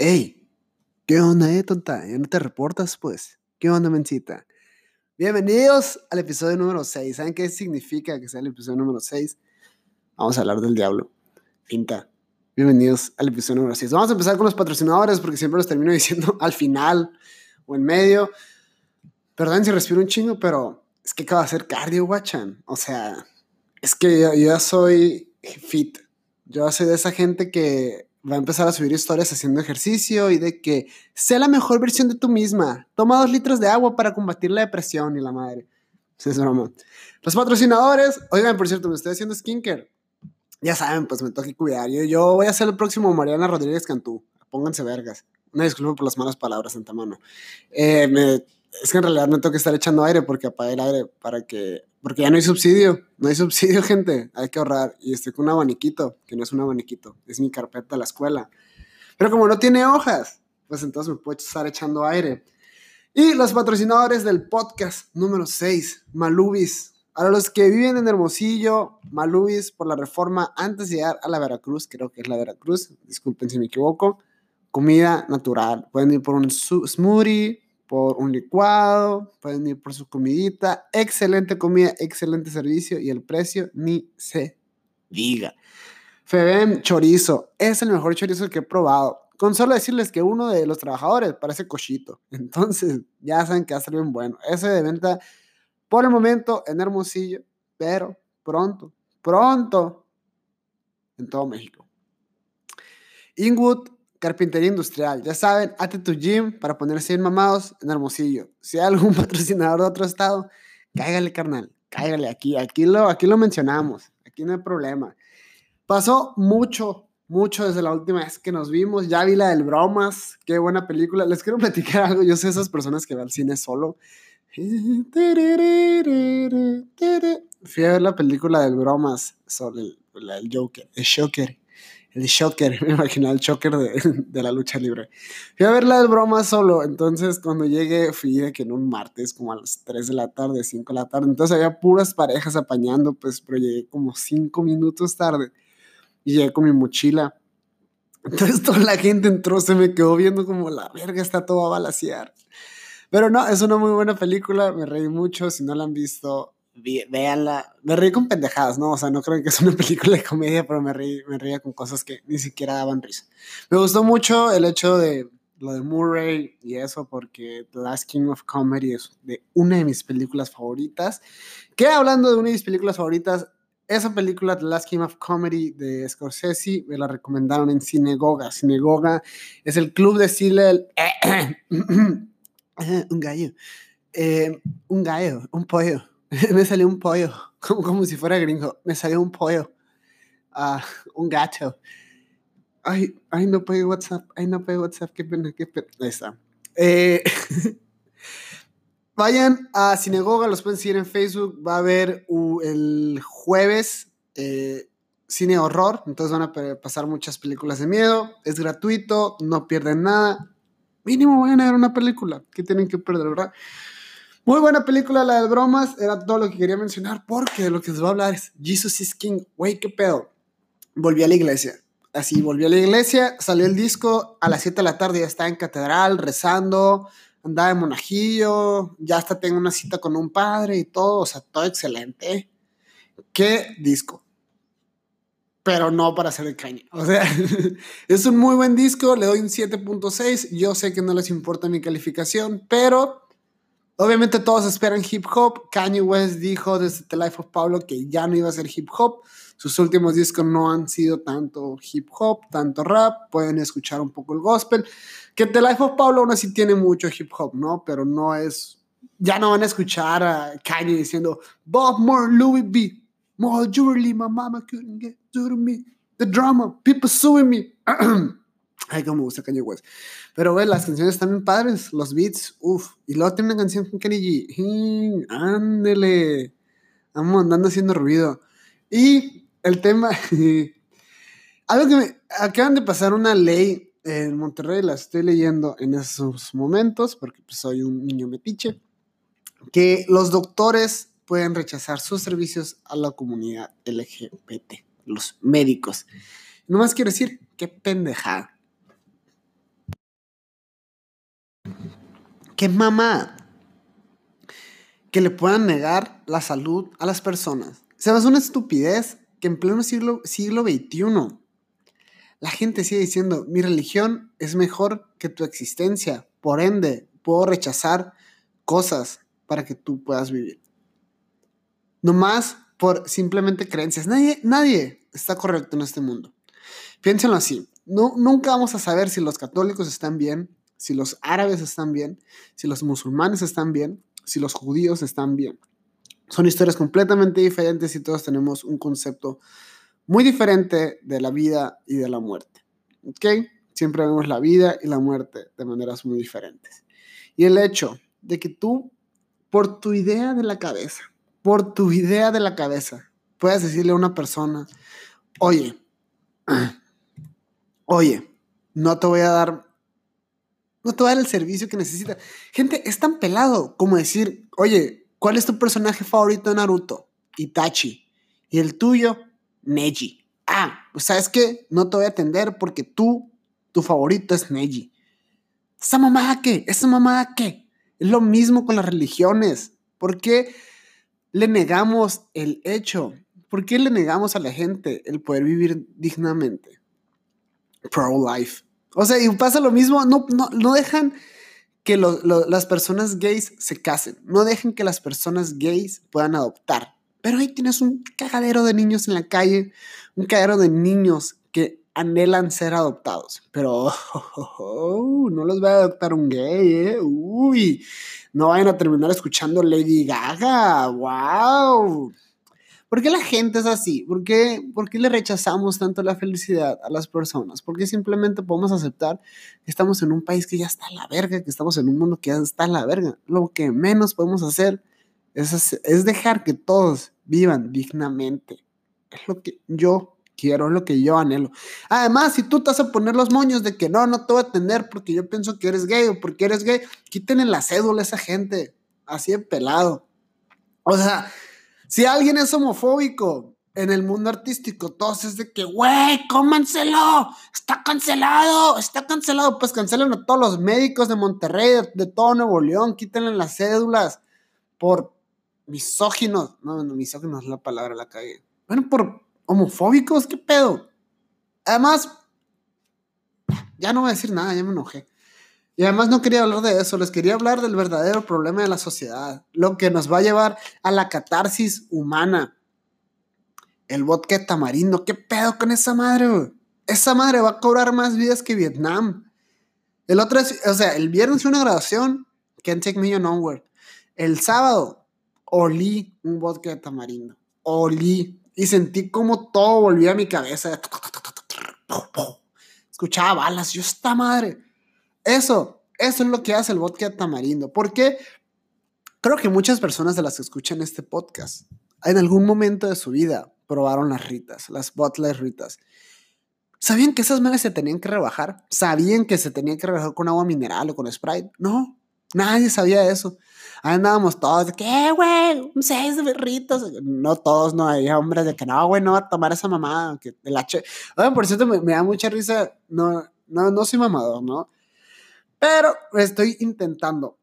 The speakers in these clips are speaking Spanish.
Ey, ¿qué onda, eh, tonta? ¿Ya no te reportas, pues? ¿Qué onda, mencita? Bienvenidos al episodio número 6. ¿Saben qué significa que sea el episodio número 6? Vamos a hablar del diablo. Pinta. Bienvenidos al episodio número 6. Vamos a empezar con los patrocinadores porque siempre los termino diciendo al final o en medio. Perdón si respiro un chingo, pero es que acabo de hacer cardio, guachan. O sea, es que yo, yo ya soy fit. Yo soy de esa gente que va a empezar a subir historias haciendo ejercicio y de que sé la mejor versión de tú misma. Toma dos litros de agua para combatir la depresión y la madre. Es broma. Los patrocinadores, oigan, por cierto, me estoy haciendo skincare. Ya saben, pues me toca cuidar. Yo, yo voy a ser el próximo Mariana Rodríguez Cantú. Pónganse vergas. Una disculpa por las malas palabras, Santa Mano. Eh, me, es que en realidad me que estar echando aire porque apagué el aire para que porque ya no hay subsidio, no hay subsidio, gente, hay que ahorrar. Y estoy con un abaniquito, que no es un abaniquito, es mi carpeta de la escuela. Pero como no tiene hojas, pues entonces me puedo estar echando aire. Y los patrocinadores del podcast número 6, Malubis. A los que viven en Hermosillo, Malubis por la reforma antes de llegar a la Veracruz, creo que es la Veracruz, disculpen si me equivoco, comida natural. Pueden ir por un smoothie, por un licuado, pueden ir por su comidita, excelente comida, excelente servicio y el precio ni se diga. Febem Chorizo es el mejor chorizo que he probado. Con solo decirles que uno de los trabajadores parece cochito. Entonces, ya saben que va a ser bien bueno. Ese de venta por el momento en Hermosillo, pero pronto, pronto en todo México. Inwood Carpintería Industrial. Ya saben, ate tu gym para ponerse bien mamados en Hermosillo. Si hay algún patrocinador de otro estado, cáigale, carnal. Cáigale aquí. Aquí lo, aquí lo mencionamos. Aquí no hay problema. Pasó mucho, mucho desde la última vez que nos vimos. Ya vi la del Bromas. Qué buena película. Les quiero platicar algo. Yo sé esas personas que van al cine solo. Fui a ver la película del Bromas sobre el, el Joker, el Joker el Shocker, me imagino el Shocker de, de, la lucha libre. Fui a ver la del broma solo, entonces cuando llegué fui de que en un martes como a las 3 de la tarde, 5 de la tarde, entonces había puras parejas apañando, pues, pero llegué como 5 minutos tarde y llegué con mi mochila. Entonces toda la gente entró, se me quedó viendo como la verga está todo a balasear. Pero no, es una muy buena película, me reí mucho, si no la han visto, véanla. Me reí con pendejadas, ¿no? O sea, no creo que es una película de comedia, pero me reí, me reía con cosas que ni siquiera daban risa. Me gustó mucho el hecho de lo de Murray y eso, porque The Last King of Comedy es de una de mis películas favoritas. Que hablando de una de mis películas favoritas, esa película, The Last King of Comedy de Scorsese, me la recomendaron en Cinegoga. Cinegoga es el club de cine. un gallo. Eh, un gallo, un pollo me salió un pollo, como, como si fuera gringo. Me salió un pollo, uh, un gato. Ay, ay, no pegué WhatsApp, ay, no pegué WhatsApp, qué pena, qué pena. Ahí está. Eh, vayan a Sinagoga, los pueden seguir en Facebook. Va a haber el jueves eh, cine horror, entonces van a pasar muchas películas de miedo. Es gratuito, no pierden nada. Mínimo vayan a ver una película, que tienen que perder, ¿verdad? Muy buena película, la de bromas. Era todo lo que quería mencionar porque de lo que les voy a hablar es Jesus is King. Güey, qué pedo. Volví a la iglesia. Así, volví a la iglesia, salió el disco a las 7 de la tarde, ya estaba en catedral, rezando, andaba en monajillo, ya hasta tengo una cita con un padre y todo, o sea, todo excelente. ¿Qué disco? Pero no para hacer el caña. O sea, es un muy buen disco, le doy un 7.6. Yo sé que no les importa mi calificación, pero Obviamente todos esperan hip hop. Kanye West dijo desde The Life of Pablo que ya no iba a ser hip hop. Sus últimos discos no han sido tanto hip hop, tanto rap. Pueden escuchar un poco el gospel. Que The Life of Pablo aún así tiene mucho hip hop, ¿no? Pero no es... Ya no van a escuchar a Kanye diciendo Bob Moore, Louis B. More jewelry, my mama couldn't get to me. The drama, people suing me. Ay, cómo me gusta Kanye West. Pero, güey, las canciones están bien padres. Los beats, uff. Y luego tiene una canción con Kenny G. Ándele. Vamos andando haciendo ruido. Y el tema. algo que me. Acaban de pasar una ley en Monterrey, la estoy leyendo en esos momentos, porque pues, soy un niño metiche. Que los doctores pueden rechazar sus servicios a la comunidad LGBT, los médicos. Nomás quiero decir, qué pendejada qué mamá que le puedan negar la salud a las personas. Se me una estupidez que en pleno siglo, siglo XXI la gente sigue diciendo, mi religión es mejor que tu existencia, por ende, puedo rechazar cosas para que tú puedas vivir. No más por simplemente creencias. Nadie, nadie está correcto en este mundo. Piénsenlo así. No, nunca vamos a saber si los católicos están bien, si los árabes están bien, si los musulmanes están bien, si los judíos están bien. Son historias completamente diferentes y todos tenemos un concepto muy diferente de la vida y de la muerte. ¿Ok? Siempre vemos la vida y la muerte de maneras muy diferentes. Y el hecho de que tú, por tu idea de la cabeza, por tu idea de la cabeza, puedas decirle a una persona, oye, oye, no te voy a dar no te va a dar el servicio que necesita. Gente, es tan pelado como decir, oye, ¿cuál es tu personaje favorito de Naruto? Itachi. ¿Y el tuyo? Neji. Ah, pues sabes qué, no te voy a atender porque tú, tu favorito es Neji. ¿Esa mamada qué? ¿Esa mamada qué? Es lo mismo con las religiones. ¿Por qué le negamos el hecho? ¿Por qué le negamos a la gente el poder vivir dignamente? Pro-life. O sea, y pasa lo mismo, no, no, dejan que las personas gays se casen, no dejan que las personas gays puedan adoptar. Pero ahí tienes un cagadero de niños en la calle, un cagadero de niños que anhelan ser adoptados. Pero no los va a adoptar un gay, ¿eh? Uy, no vayan a terminar escuchando Lady Gaga. ¡Wow! ¿Por qué la gente es así? ¿Por qué, ¿Por qué le rechazamos tanto la felicidad a las personas? ¿Por qué simplemente podemos aceptar que estamos en un país que ya está a la verga, que estamos en un mundo que ya está a la verga? Lo que menos podemos hacer es, es dejar que todos vivan dignamente. Es lo que yo quiero, es lo que yo anhelo. Además, si tú te vas a poner los moños de que no, no te voy a atender porque yo pienso que eres gay o porque eres gay, quítenle la cédula a esa gente, así de pelado. O sea, si alguien es homofóbico en el mundo artístico, todos es de que, güey, cómanselo, está cancelado, está cancelado. Pues cancelen a todos los médicos de Monterrey, de, todo Nuevo León, quítenle las cédulas por misóginos. No, no, misóginos es la palabra, la cagué. Bueno, por homofóbicos, ¿qué pedo? Además, ya no voy a decir nada, ya me enojé. Y además no quería hablar de eso, les quería hablar del verdadero problema de la sociedad, lo que nos va a llevar a la catarsis humana. El vodka tamarindo, ¿qué pedo con esa madre? Esa madre va a cobrar más vidas que Vietnam. El otro es, o sea, el viernes una grabación, Can't Take Me Nowhere. El sábado olí un vodka tamarindo. Olí. Y sentí como todo volvía a mi cabeza. Escuchaba balas. Yo, esta madre eso, eso es lo que hace el vodka tamarindo. Porque creo que muchas personas de las que escuchan este podcast, en algún momento de su vida, probaron las ritas, las botless ritas. ¿Sabían que esas madres se tenían que rebajar? ¿Sabían que se tenían que rebajar con agua mineral o con Sprite? No, nadie sabía eso. Ahí andábamos todos que, eh, güey, seis de. No todos, no, hay hombres de que no, güey, no va a tomar esa mamada. Que el H. Oigan, por cierto, me, me, da mucha risa. No, no, no soy mamador, ¿no? Pero estoy intentando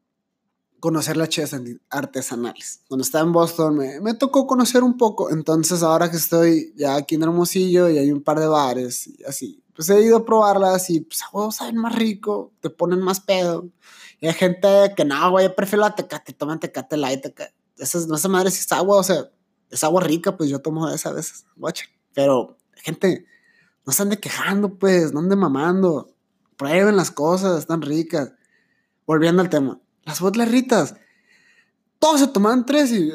conocer las cheves artesanales. Cuando estaba en Boston me, tocó conocer un poco. Entonces ahora que estoy ya aquí en Hermosillo y hay un par de bares y así, pues he ido a probarlas y pues a huevos saben más rico, te ponen más pedo. Y hay gente que no, güey, yo prefiero la tecate, toman tecate light. Tecate. Esa, esa madre si es agua, o sea, es agua rica, pues yo tomo esa a veces, guacha. Pero gente, no se ande quejando, pues, no ande mamando Prueben las cosas, están ricas. Volviendo al tema. Las ritas. Todos se tomaban tres y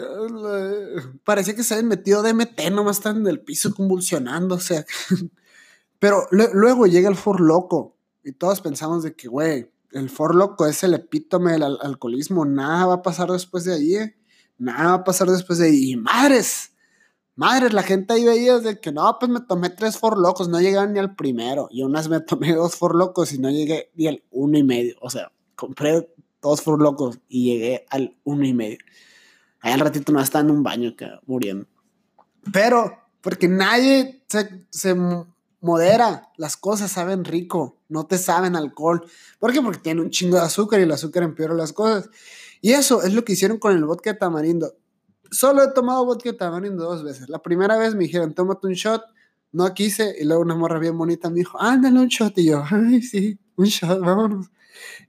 parecía que se habían metido DMT, nomás están en el piso convulsionando, o sea. Pero luego llega el For Loco y todos pensamos de que, güey, el For Loco es el epítome del alcoholismo, nada va a pasar después de ahí, ¿eh? nada va a pasar después de ahí. Y madres, Madre, la gente ahí veía de que no, pues me tomé tres for locos, no llegué ni al primero. Y unas me tomé dos for locos y no llegué ni al uno y medio. O sea, compré dos for locos y llegué al uno y medio. Ahí al ratito no estaba en un baño que muriendo. Pero, porque nadie se, modera, las cosas saben rico, no te saben alcohol. ¿Por qué? Porque tiene un chingo de azúcar y el azúcar empeora las cosas. Y eso es lo que hicieron con el vodka de tamarindo. Solo he tomado vodka tamarindo dos veces. La primera vez me dijeron, tómate un shot. No quise. Y luego una morra bien bonita me dijo, ándale un shot. Y yo, ay, sí, un shot, vámonos.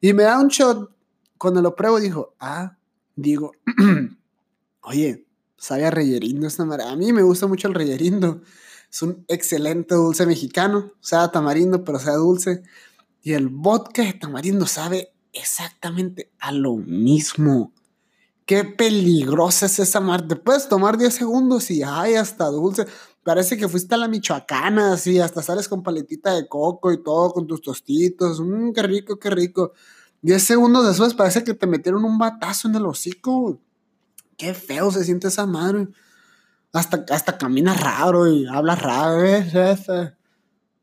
Y me da un shot. Cuando lo pruebo, dijo, ah, digo, oye, sabe a reyerindo esta madre. A mí me gusta mucho el reyerindo. Es un excelente dulce mexicano, sabe tamarindo, pero sabe dulce. Y el vodka de tamarindo sabe exactamente a lo mismo. Qué peligrosa es esa madre. Te puedes tomar 10 segundos y ay, hasta dulce. Parece que fuiste a la michoacana, así, hasta sales con paletita de coco y todo, con tus tostitos. Mmm, qué rico, qué rico. 10 segundos después parece que te metieron un batazo en el hocico. Qué feo se siente esa madre hasta, hasta camina raro y habla raro, ¿eh?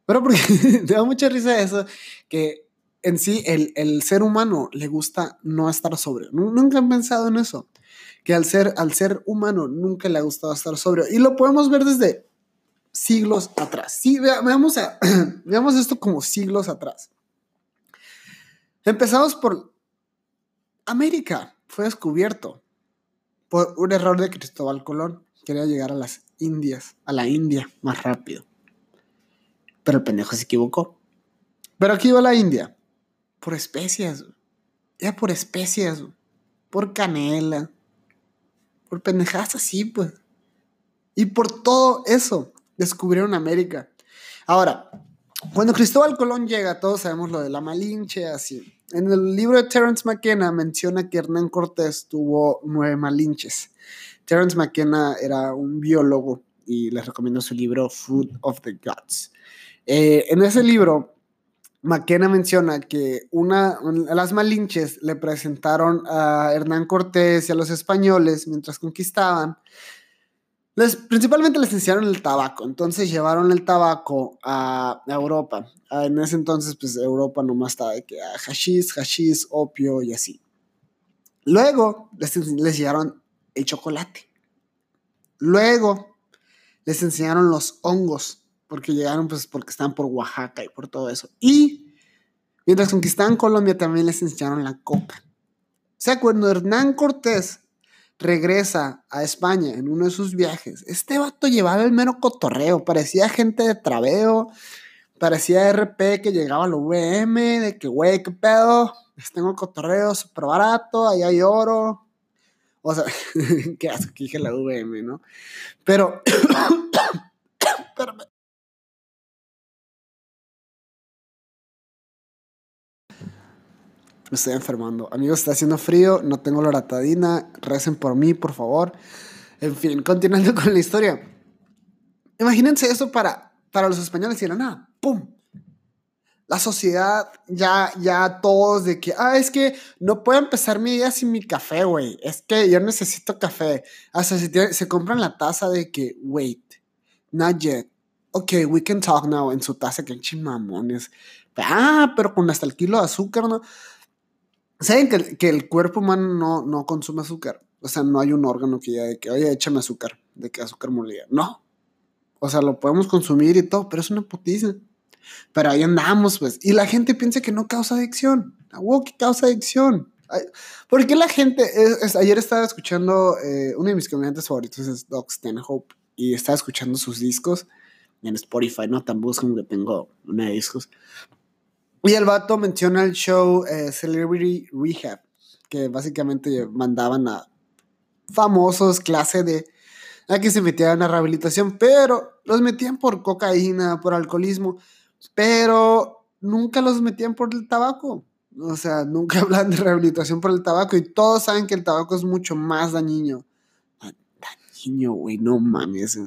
Pero porque te da mucha risa eso, que en sí el, el, ser humano le gusta no estar sobrio. Nunca han pensado en eso, que al ser, al ser humano nunca le ha gustado estar sobrio. Y lo podemos ver desde siglos atrás. Sí, veamos, veamos esto como siglos atrás. Empezamos por América, fue descubierto por un error de Cristóbal Colón quería llegar a las Indias, a la India más rápido. Pero el pendejo se equivocó. Pero aquí iba la India. Por especias. Ya por especias. Por canela. Por pendejadas así, pues. Y por todo eso descubrieron América. Ahora, cuando Cristóbal Colón llega, todos sabemos lo de la Malinche, así. En el libro de Terence McKenna menciona que Hernán Cortés tuvo nueve Malinches. Terence McKenna era un biólogo y les recomiendo su libro Food of the Gods. Eh, en ese libro, McKenna menciona que una, las Malinches le presentaron a Hernán Cortés y a los españoles mientras conquistaban. Les, principalmente les enseñaron el tabaco, entonces llevaron el tabaco a, Europa. Ah, en ese entonces, pues Europa nomás estaba de que hashish, hashish, opio y así. Luego les, les el chocolate. Luego les enseñaron los hongos, porque llegaron pues porque estaban por Oaxaca y por todo eso. Y mientras conquistaban Colombia también les enseñaron la coca. O sea, cuando Hernán Cortés regresa a España en uno de sus viajes, este vato llevaba el mero cotorreo, parecía gente de traveo, parecía RP que llegaba a la VM, de que, güey, qué pedo, tengo el cotorreo súper barato, ahí hay oro, o sea, qué asco que dije la VM, ¿no? Pero, Me estoy enfermando. Amigos, está haciendo frío, no tengo loratadina, recen por mí, por favor. En fin, continuando con la historia. Imagínense eso para, para los españoles y era nada, ¡pum! la sociedad ya, ya todos de que, ah, es que no puedo empezar mi día sin mi café, güey. Es que yo necesito café. Hasta si se compran la taza de que, wait, not yet. Ok, we can talk now en su taza, que chimamones. Ah, pero con hasta el kilo de azúcar, ¿no? ¿Saben que, el cuerpo humano no, no consume azúcar? O sea, no hay un órgano que ya de que, oye, échame azúcar, de que azúcar molida. No. O sea, lo podemos consumir y todo, pero es una putiza. Pero ahí andamos, pues. Y la gente piensa que no causa adicción. Wow, que causa adicción. ¿Por qué la gente? ayer estaba escuchando, eh, uno de mis comediantes favoritos es Doc Stanhope, y estaba escuchando sus discos en Spotify, no tan que tengo una de discos. Y el vato menciona el show eh, Celebrity Rehab, que básicamente mandaban a famosos, clase de a que se metieran a rehabilitación, pero los metían por cocaína, por alcoholismo pero nunca los metían por el tabaco. O sea, nunca hablan de rehabilitación por el tabaco y todos saben que el tabaco es mucho más dañino. Dañino, güey, no mames.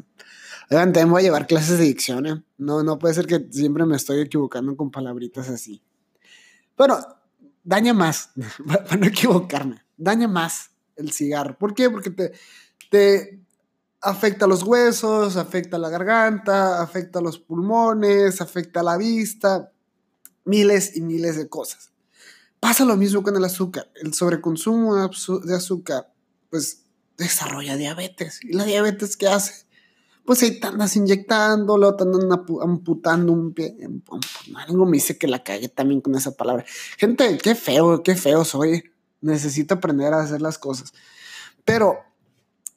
Oigan, también voy a llevar clases de dicción, ¿eh? No, no puede ser que siempre me estoy equivocando con palabritas así. Pero daña más, para no equivocarme, daña más el cigarro. ¿Por qué? Porque te, te, afecta los huesos, afecta la garganta, afecta los pulmones, afecta la vista, miles y miles de cosas. Pasa lo mismo con el azúcar. El sobreconsumo de azúcar, pues desarrolla diabetes. ¿Y la diabetes qué hace? Pues ahí te andas inyectando, luego te andan amputando un pie. Algo me dice que la cagué también con esa palabra. Gente, qué feo, qué feo soy. Necesito aprender a hacer las cosas. Pero,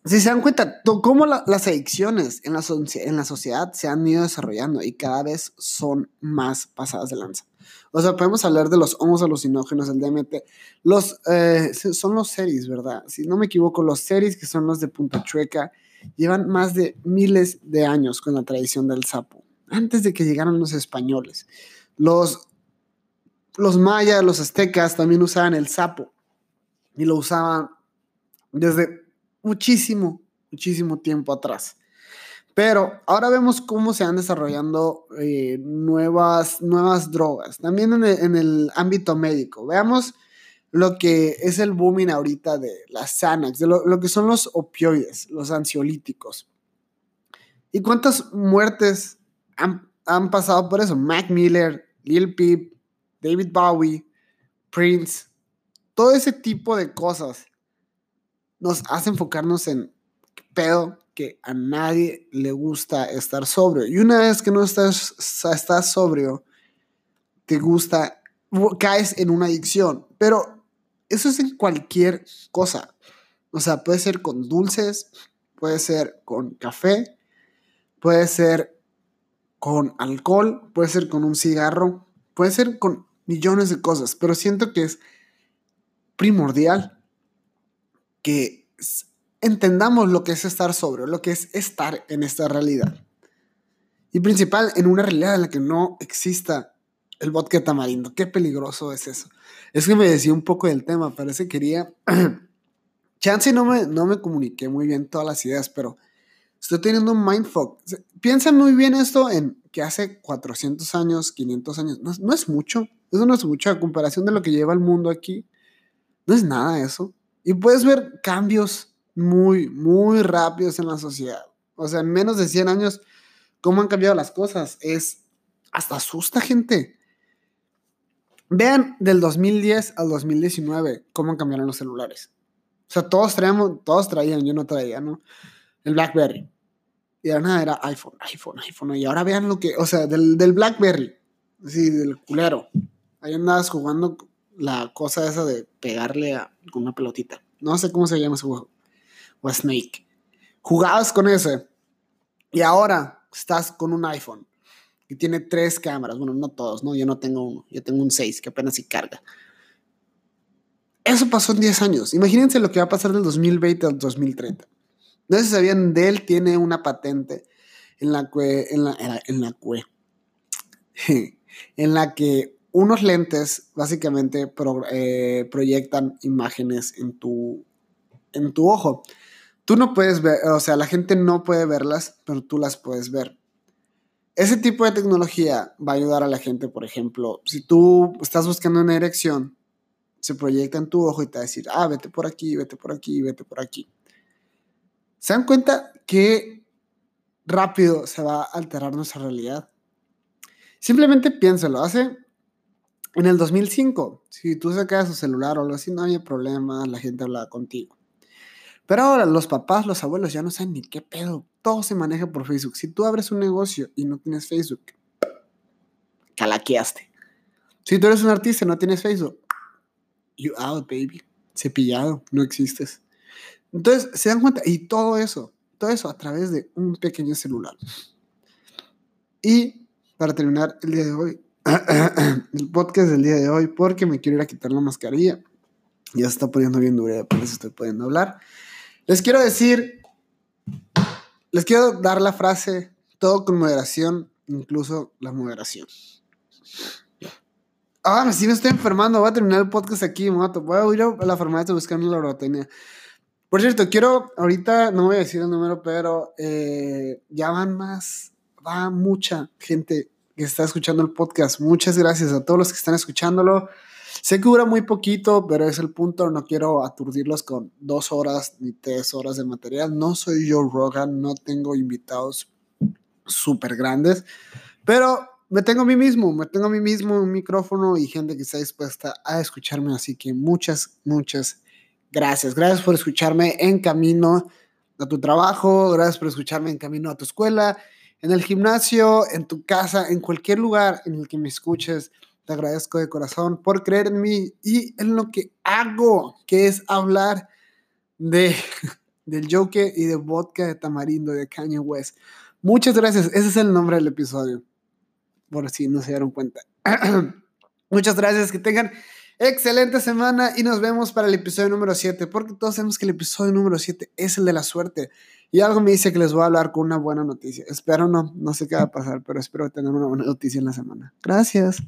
si se dan cuenta, cómo las adicciones en la, en la sociedad se han ido desarrollando y cada vez son más pasadas de lanza. O sea, podemos hablar de los homos alucinógenos, el DMT. Los, eh, son los series, ¿verdad? Si no me equivoco, los series que son los de Punta Chueca llevan más de miles de años con la tradición del sapo, antes de que llegaran los españoles. Los, los mayas, los aztecas también usaban el sapo y lo usaban desde muchísimo, muchísimo tiempo atrás. Pero ahora vemos cómo se han desarrollando eh, nuevas, nuevas drogas, también en el, ámbito médico. Veamos lo que es el booming ahorita de las Xanax, de lo, que son los opioides, los ansiolíticos. ¿Y cuántas muertes han, han, pasado por eso? Mac Miller, Lil Peep, David Bowie, Prince, todo ese tipo de cosas nos hace enfocarnos en pedo que a nadie le gusta estar sobrio. Y una vez que no estás, estás sobrio, te gusta, caes en una adicción. Pero eso es en cualquier cosa. O sea, puede ser con dulces, puede ser con café, puede ser con alcohol, puede ser con un cigarro, puede ser con millones de cosas. Pero siento que es primordial que entendamos lo que es estar sobrio, lo que es estar en esta realidad. Y principal, en una realidad en la que no exista el vodka tamarindo. Qué peligroso es eso. Es que me decía un poco del tema, parece que quería... Chance no me, no me comuniqué muy bien todas las ideas, pero estoy teniendo un mindfuck. Piensa muy bien esto en que hace 400 años, 500 años, no, no es mucho. Eso no es mucho a comparación de lo que lleva el mundo aquí. No es nada eso. Y puedes ver cambios muy, muy rápidos en la sociedad. O sea, en menos de 100 años, cómo han cambiado las cosas. Es, hasta asusta gente. Vean del 2010 al 2019 cómo cambiaron los celulares. O sea, todos traíamos, todos traían, yo no traía, ¿no? El BlackBerry. Y de nada era iPhone, iPhone, iPhone. Y ahora vean lo que, o sea, del, del BlackBerry, sí, del culero. Ahí andabas jugando la cosa esa de pegarle a, con una pelotita. No sé cómo se llama ese juego o Snake. Jugabas con ese y ahora estás con un iPhone y tiene tres cámaras. Bueno, no todos, ¿no? Yo no tengo uno, yo tengo un 6 que apenas se carga. Eso pasó en 10 años. Imagínense lo que va a pasar del 2020 al 2030. No sé si sabían, Dell tiene una patente en la que, en la, en la, en la que unos lentes básicamente eh, proyectan imágenes en tu, en tu ojo. Tú no puedes ver, o sea, la gente no puede verlas, pero tú las puedes ver. Ese tipo de tecnología va a ayudar a la gente, por ejemplo, si tú estás buscando una erección, se proyecta en tu ojo y te va a decir, ah, vete por aquí, vete por aquí, vete por aquí. ¿Se dan cuenta qué rápido se va a alterar nuestra realidad? Simplemente piénsalo, hace en el 2005, si tú sacas su celular o algo así, no había problema, la gente hablaba contigo. Pero ahora los papás, los abuelos ya no saben ni qué pedo. Todo se maneja por Facebook. Si tú abres un negocio y no tienes Facebook, calaqueaste. Si tú eres un artista y no tienes Facebook, you out, baby. Cepillado, no existes. Entonces, se dan cuenta, y todo eso, todo eso a través de un pequeño celular. Y para terminar el día de hoy, el podcast del día de hoy, porque me quiero ir a quitar la mascarilla. Ya se está poniendo bien dura, por eso estoy pudiendo hablar. Les quiero decir, les quiero dar la frase, todo con moderación, incluso la moderación. Ah, sí me estoy enfermando, voy a terminar el podcast aquí, moto. Voy a ir a la farmacia a buscar una loratenia. Por cierto, quiero, ahorita no voy a decir el número, pero eh, ya van más, va mucha gente que está escuchando el podcast. Muchas gracias a todos los que están escuchándolo. Sé que dura muy poquito, pero es el punto. No quiero aturdirlos con dos horas ni tres horas de material. No soy Joe Rogan, no tengo invitados súper grandes, pero me tengo a mí mismo, me tengo a mí mismo un micrófono y gente que está dispuesta a escucharme. Así que muchas, muchas gracias. Gracias por escucharme en camino a tu trabajo, gracias por escucharme en camino a tu escuela, en el gimnasio, en tu casa, en cualquier lugar en el que me escuches. Te agradezco de corazón por creer en mí y en lo que hago, que es hablar de, del Joker y de vodka de tamarindo de Kanye West. Muchas gracias. Ese es el nombre del episodio. Por si no se dieron cuenta. Muchas gracias. Que tengan excelente semana y nos vemos para el episodio número 7. Porque todos sabemos que el episodio número 7 es el de la suerte. Y algo me dice que les voy a hablar con una buena noticia. Espero no, no sé qué va a pasar, pero espero tener una buena noticia en la semana. Gracias.